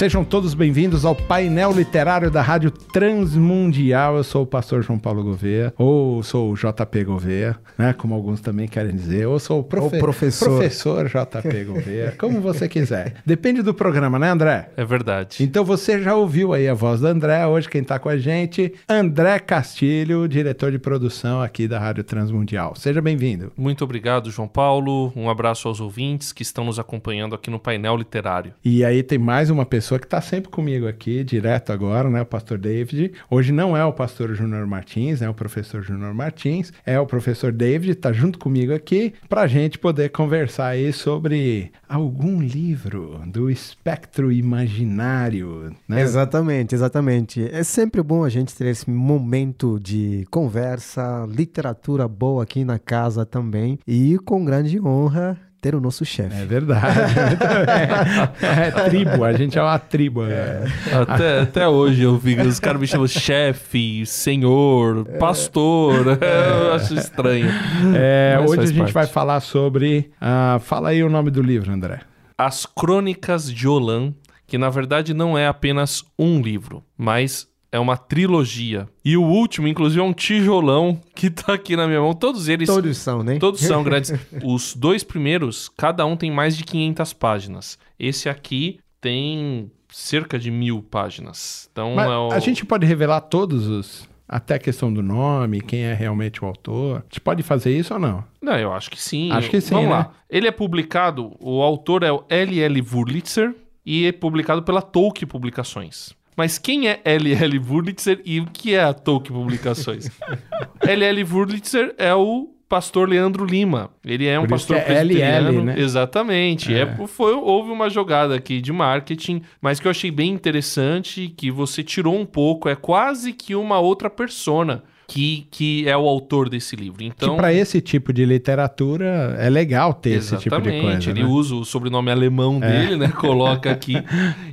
Sejam todos bem-vindos ao painel literário da Rádio Transmundial. Eu sou o pastor João Paulo Gouveia, ou sou o JP Gouveia, né? Como alguns também querem dizer, ou sou o, profe o professor. professor JP Gouveia, como você quiser. Depende do programa, né, André? É verdade. Então você já ouviu aí a voz do André. Hoje quem está com a gente, André Castilho, diretor de produção aqui da Rádio Transmundial. Seja bem-vindo. Muito obrigado, João Paulo. Um abraço aos ouvintes que estão nos acompanhando aqui no painel literário. E aí tem mais uma pessoa que está sempre comigo aqui, direto agora, né? O pastor David. Hoje não é o pastor Júnior Martins, é o professor Júnior Martins, é o professor David, está junto comigo aqui para a gente poder conversar aí sobre algum livro do espectro imaginário, né? Exatamente, exatamente. É sempre bom a gente ter esse momento de conversa, literatura boa aqui na casa também e com grande honra ter o nosso chefe. É verdade. é, é, tribo, a gente é uma tribo. É. Até, até hoje eu vi os caras me chamam chefe, senhor, pastor. Eu acho estranho. É, hoje a gente parte. vai falar sobre. Uh, fala aí o nome do livro, André. As Crônicas de Olan, que na verdade não é apenas um livro, mas é uma trilogia. E o último, inclusive, é um tijolão que tá aqui na minha mão. Todos eles. Todos são, né? Todos são grandes. Os dois primeiros, cada um tem mais de 500 páginas. Esse aqui tem cerca de mil páginas. Então Mas é o... A gente pode revelar todos os. Até a questão do nome, quem é realmente o autor. A gente pode fazer isso ou não? Não, eu acho que sim. Acho que sim. Vamos né? lá. Ele é publicado, o autor é o L.L. Wurlitzer e é publicado pela Tolkien Publicações. Mas quem é LL Wurlitzer e o que é a Tolkien Publicações? LL Wurlitzer é o pastor Leandro Lima. Ele é um Por pastor isso que é LL, né? Exatamente. É. É, foi, houve uma jogada aqui de marketing, mas que eu achei bem interessante, que você tirou um pouco, é quase que uma outra persona que, que é o autor desse livro. Então, que para esse tipo de literatura é legal ter esse tipo de coisa. Ele né? usa o sobrenome alemão É. dele, né? Coloca aqui.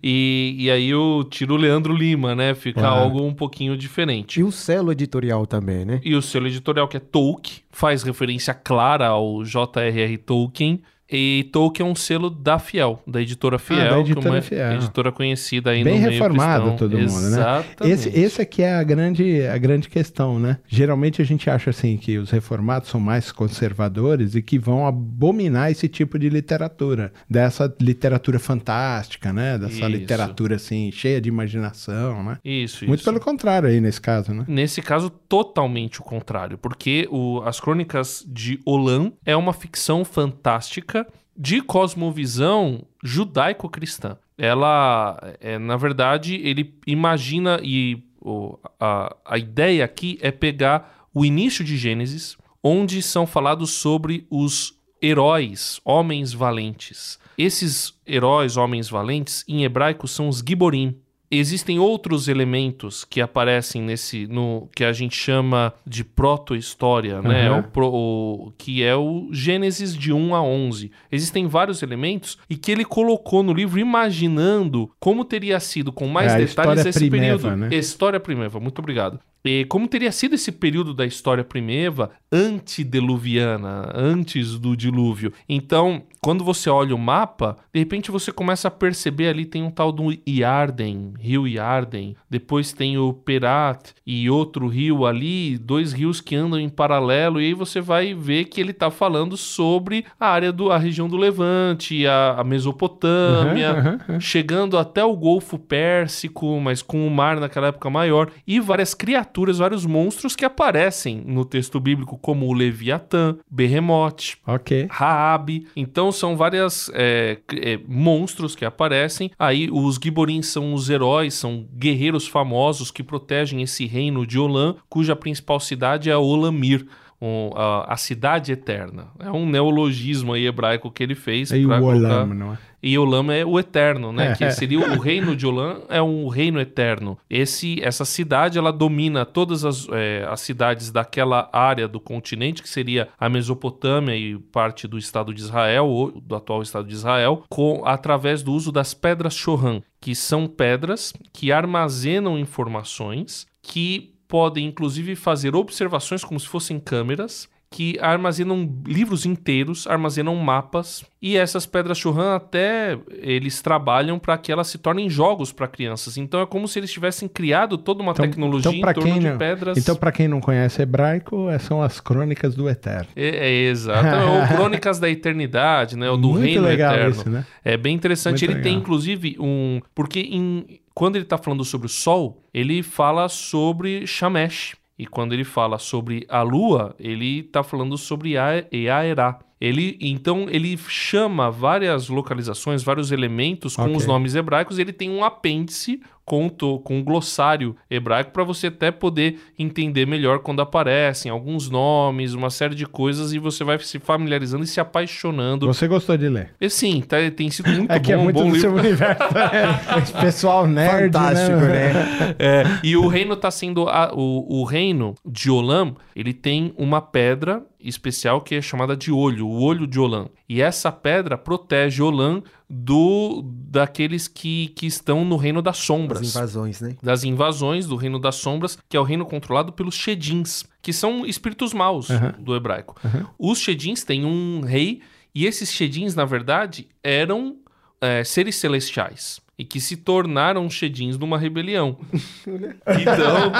e, e aí eu tiro o Leandro Lima, né? Fica Claro. algo um pouquinho diferente. E o selo editorial também, né? E o selo editorial, que é Tolkien, faz referência clara ao J.R.R. Tolkien. E Tolkien é um selo da Fiel, da editora Fiel, Ah, da editora que é Fiel. editora conhecida aí Bem no meio reformado cristão. todo mundo, né? Exatamente. Esse, esse aqui é a grande, a grande questão, né? Geralmente a gente acha assim que os reformados são mais conservadores e que vão abominar esse tipo de literatura, dessa literatura fantástica, né? Dessa Isso. literatura assim cheia de imaginação, né? Isso, Muito isso. pelo contrário aí nesse caso, né? Nesse caso, totalmente o contrário, porque o- As Crônicas de Olan é uma ficção fantástica de cosmovisão judaico-cristã. Ela, é, na verdade, ele imagina e o- a, a ideia aqui é pegar o início de Gênesis, onde são falados sobre os heróis, homens valentes. Esses heróis, homens valentes, em hebraico são os giborim. Existem outros elementos que aparecem nesse no que a gente chama de proto-história, né? Aham. O, pro- o- que é o Gênesis de 1 a 11. Existem vários elementos e que ele colocou no livro imaginando como teria sido com mais É, detalhes esse primeva, período. né? História primeva, muito obrigado. E como teria sido esse período da história primeva antediluviana, antes do dilúvio. Então, quando você olha o mapa, de repente você começa a perceber ali tem um tal do Iarden, rio Iarden, depois tem o Perat e outro rio ali, dois rios que andam em paralelo, e aí você vai ver que ele está falando sobre a área do a região do Levante, a, a Mesopotâmia, Aham, aham, aham. chegando até o Golfo Pérsico, mas com o mar naquela época maior, e várias criaturas, vários monstros que aparecem no texto bíblico, como o Leviatã, Behemoth, Ok. Raabe. Então são várias é, é, monstros que aparecem. Aí os Giborins são os heróis, são guerreiros famosos que protegem esse reino de Olam, cuja principal cidade é Olamir. Um, a, a cidade eterna. É um neologismo aí hebraico que ele fez. E o pra colocar- Olam, não é? e Olam é o eterno, né? É. Que seria o reino de Olam é um reino eterno. Esse, essa cidade ela domina todas as, é, as cidades daquela área do continente que seria a Mesopotâmia e parte do Estado de Israel ou do atual Estado de Israel, com através do uso das pedras Shohan, que são pedras que armazenam informações que podem inclusive fazer observações como se fossem câmeras que armazenam livros inteiros, armazenam mapas e essas pedras Churran até eles trabalham para que elas se tornem jogos para crianças. Então é como se eles tivessem criado toda uma Então- tecnologia então, em torno quem de não- pedras. Então, para quem não conhece hebraico, é- são as crônicas do Eterno. É, é exato. Ou Crônicas da Eternidade, né? Ou do Muito Reino legal Eterno. isso, né? É bem interessante. Muito ele tem, legal. inclusive, um. Porque em- quando ele está falando sobre o Sol, ele fala sobre Shamesh. E quando ele fala sobre a Lua, ele está falando sobre Ea- Eaerá. Ele, então, ele chama várias localizações, vários elementos com Ok. os nomes hebraicos. Ele tem um apêndice com, to- com um glossário hebraico para você até poder entender melhor quando aparecem alguns nomes, uma série de coisas, e você vai se familiarizando e se apaixonando Você gostou de ler? e sim, tá- tem sido muito é bom, que é muito bom do livro. seu universo. é. Esse pessoal nerd, Fantástico, né? né? É, e o reino tá sendo. a- o, o reino de Olam, ele tem uma pedra especial que é chamada de olho, o olho de Olam. E essa pedra protege Olam do daqueles que, que estão no reino das sombras. As invasões, né? Das invasões do reino das sombras, que é o reino controlado pelos Shedins, que são espíritos maus Aham. do hebraico. Os Shedins têm um rei, e esses Shedins, na verdade, eram é, seres celestiais. E que se tornaram Shedins numa rebelião. Então,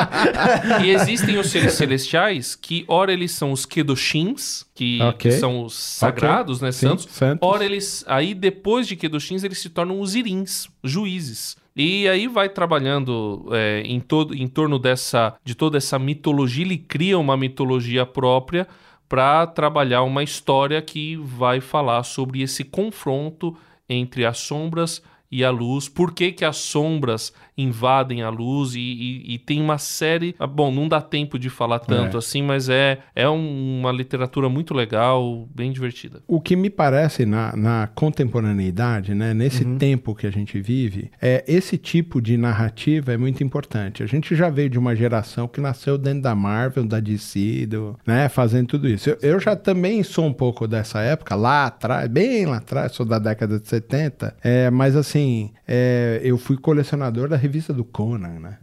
e existem os seres celestiais que, ora, eles são os Kedoshins, que, Ok. que são os sagrados, né, Sim, santos. santos. Ora, eles. Aí, depois de Kedoshins, eles se tornam os irins, juízes. E aí vai trabalhando é, em, todo, em torno dessa, de toda essa mitologia. Ele cria uma mitologia própria para trabalhar uma história que vai falar sobre esse confronto entre as sombras e a luz. Por que, que as sombras invadem a luz? E, e- e tem uma série. ah, Bom, não dá tempo de falar tanto É. assim, mas é, é um- uma literatura muito legal, bem divertida. O que me parece na, na contemporaneidade, né, nesse tempo que a gente vive, é esse tipo de narrativa é muito importante. A gente já veio de uma geração que nasceu dentro da Marvel, da DC, do, né, fazendo tudo isso. Eu, eu já também sou um pouco dessa época, lá atrás, bem lá atrás, sou da década de 70, é, mas assim, é, eu fui colecionador da revista do Conan, né?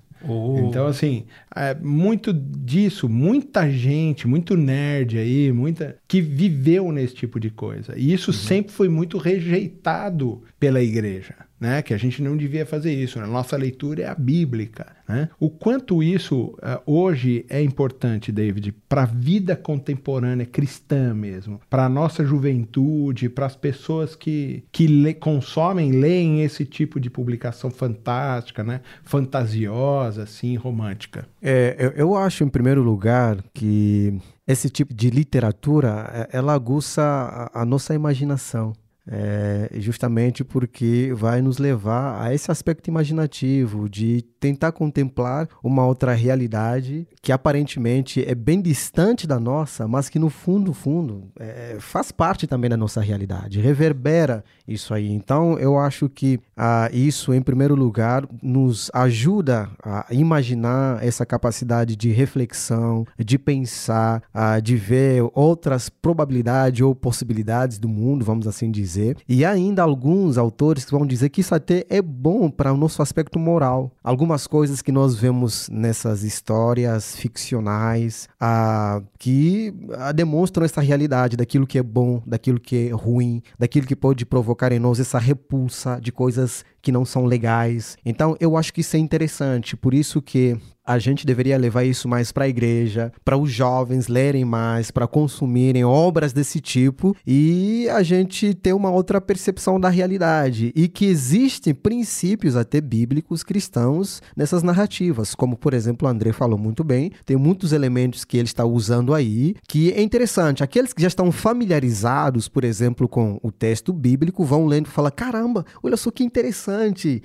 Então, assim, é, muito disso, muita gente, muito nerd aí, muita que viveu nesse tipo de coisa. E isso sempre foi muito rejeitado pela igreja, né? Que a gente não devia fazer isso. né? Nossa leitura é a bíblica, né? O quanto isso eh, hoje é importante, David, para a vida contemporânea cristã mesmo, para a nossa juventude, para as pessoas que, que lê- consomem, leem esse tipo de publicação fantástica, né? Fantasiosa, assim, romântica. É, eu, eu acho, em primeiro lugar, que esse tipo de literatura, é, ela aguça a, a nossa imaginação. É, justamente porque vai nos levar a esse aspecto imaginativo de tentar contemplar uma outra realidade que aparentemente é bem distante da nossa, mas que no fundo, fundo, é, faz parte também da nossa realidade, reverbera isso aí. Então, eu acho que ah, isso, em primeiro lugar, nos ajuda a imaginar essa capacidade de reflexão, de pensar, ah, de ver outras probabilidades ou possibilidades do mundo, vamos assim dizer. E ainda alguns autores vão dizer que isso até é bom para o nosso aspecto moral. Algumas coisas que nós vemos nessas histórias ficcionais que demonstram essa realidade daquilo que é bom, daquilo que é ruim, daquilo que pode provocar em nós essa repulsa de coisas que não são legais. Então, eu acho que isso é interessante. Por isso que a gente deveria levar isso mais para a igreja, para os jovens lerem mais, para consumirem obras desse tipo e a gente ter uma outra percepção da realidade e que existem princípios até bíblicos cristãos nessas narrativas, como por exemplo o André falou muito bem, tem muitos elementos que ele está usando aí que é interessante. Aqueles que já estão familiarizados, por exemplo, com o texto bíblico vão lendo e falam: caramba, olha só que interessante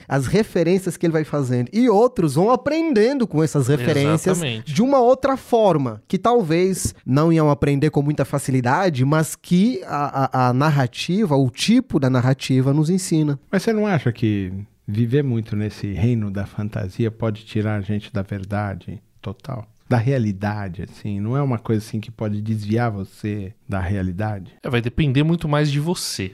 as referências que ele vai fazendo e outros vão aprendendo com essas referências Exatamente. de uma outra forma, que talvez não iam aprender com muita facilidade, mas que a, a- a narrativa, o tipo da narrativa nos ensina. Mas você não acha que viver muito nesse reino da fantasia pode tirar a gente da verdade total? Da realidade, assim, não é uma coisa assim que pode desviar você da realidade? É, vai depender muito mais de você.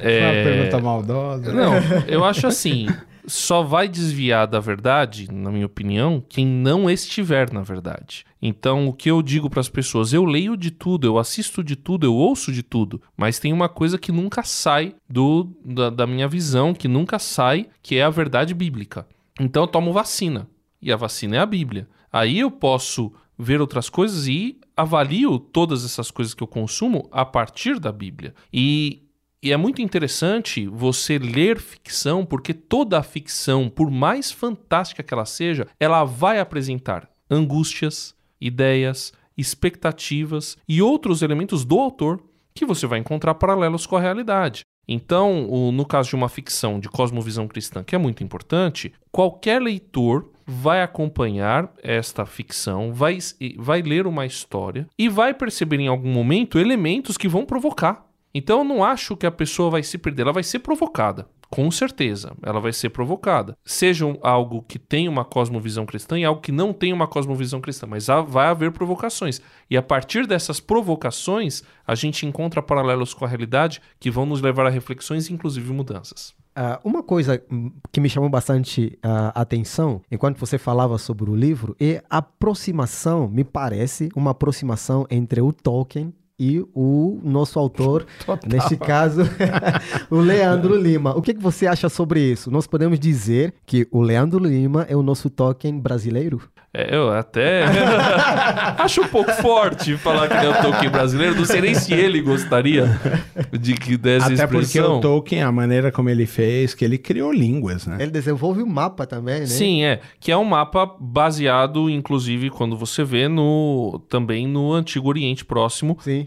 É uma pergunta maldosa. Não, eu acho assim. Só vai desviar da verdade, na minha opinião, quem não estiver na verdade. Então, o que eu digo para as pessoas, eu leio de tudo, eu assisto de tudo, eu ouço de tudo, mas tem uma coisa que nunca sai do da, da minha visão, que nunca sai, que é a verdade bíblica. Então, eu tomo vacina, e a vacina é a Bíblia. Aí eu posso ver outras coisas e avalio todas essas coisas que eu consumo a partir da Bíblia. E e é muito interessante você ler ficção, porque toda a ficção, por mais fantástica que ela seja, ela vai apresentar angústias, ideias, expectativas e outros elementos do autor que você vai encontrar paralelos com a realidade. Então, no caso de uma ficção de cosmovisão cristã, que é muito importante, qualquer leitor vai acompanhar esta ficção, vai, vai ler uma história e vai perceber em algum momento elementos que vão provocar. Então eu não acho que a pessoa vai se perder, ela vai ser provocada. Com certeza, ela vai ser provocada. Seja algo que tem uma cosmovisão cristã e algo que não tem uma cosmovisão cristã, mas vai haver provocações. E a partir dessas provocações, a gente encontra paralelos com a realidade que vão nos levar a reflexões e inclusive mudanças. Ah, uma coisa hum, que me chamou bastante a atenção enquanto você falava sobre o livro é a aproximação, me parece, uma aproximação entre o Tolkien e o nosso autor, neste caso, o Leandro Lima. O que, que você acha sobre isso? Nós podemos dizer que o Leandro Lima é o nosso Tolkien brasileiro? É, eu até acho um pouco forte falar que ele é o Tolkien brasileiro. Não sei nem se ele gostaria de que desse Até porque expressão. o Tolkien, a maneira como ele fez, que ele criou línguas, né? Ele desenvolve um mapa também, né? Sim, é. Que é um mapa baseado, inclusive, quando você vê no também no Antigo Oriente Próximo. Sim.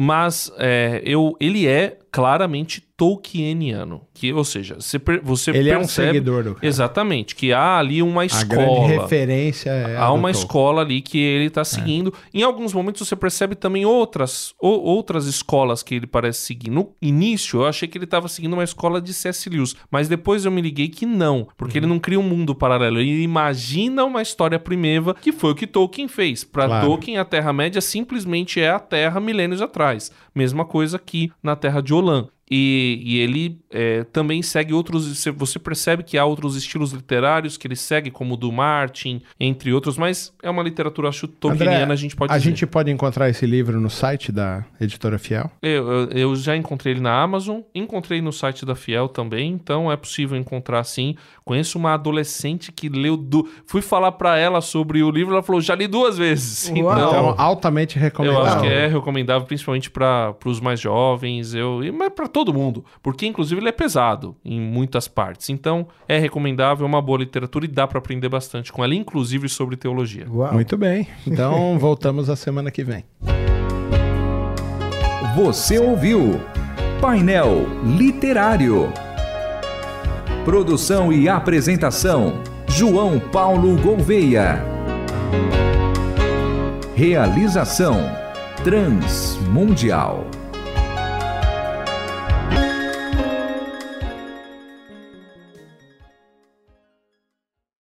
Mas é, eu, ele é claramente Tolkieniano. Que, ou seja, você, você Ele é um percebe... seguidor do cara. Exatamente, que há ali uma A grande escola. referência é a Há uma Tolkien. escola ali que ele está seguindo. Em alguns momentos você percebe também outras, ou- outras escolas que ele parece seguir. No início eu achei que ele estava seguindo uma escola de C.S. Lewis, mas depois eu me liguei que não, porque ele não cria um mundo paralelo. Ele imagina uma história primeva, que foi o que Tolkien fez. Para Claro. Tolkien, a Terra-média simplesmente é a Terra milênios atrás. Mesma coisa aqui na Terra de Olan. E, e ele é, também segue outros. você- percebe que há outros estilos literários que ele segue, como o do Martin, entre outros, mas é uma literatura, acho, tolkieniana, André, a gente pode a dizer. gente pode encontrar esse livro no site da editora Fiel? Eu, eu- eu já encontrei ele na Amazon, encontrei no site da Fiel também, então é possível encontrar sim. Conheço uma adolescente que leu. Du... Fui falar pra ela sobre o livro, ela falou: já li duas vezes. Uau. Então, Então, altamente eu recomendado. acho que é recomendável, principalmente para os mais jovens, eu, e- mas para todo mundo, porque inclusive ele é pesado em muitas partes. Então é recomendável, é uma boa literatura e dá para aprender bastante com ela, inclusive sobre teologia. Uau. Muito bem. Então, voltamos a semana que vem. Você ouviu Painel Literário. Produção e apresentação: João Paulo Gouveia. Realização: Transmundial.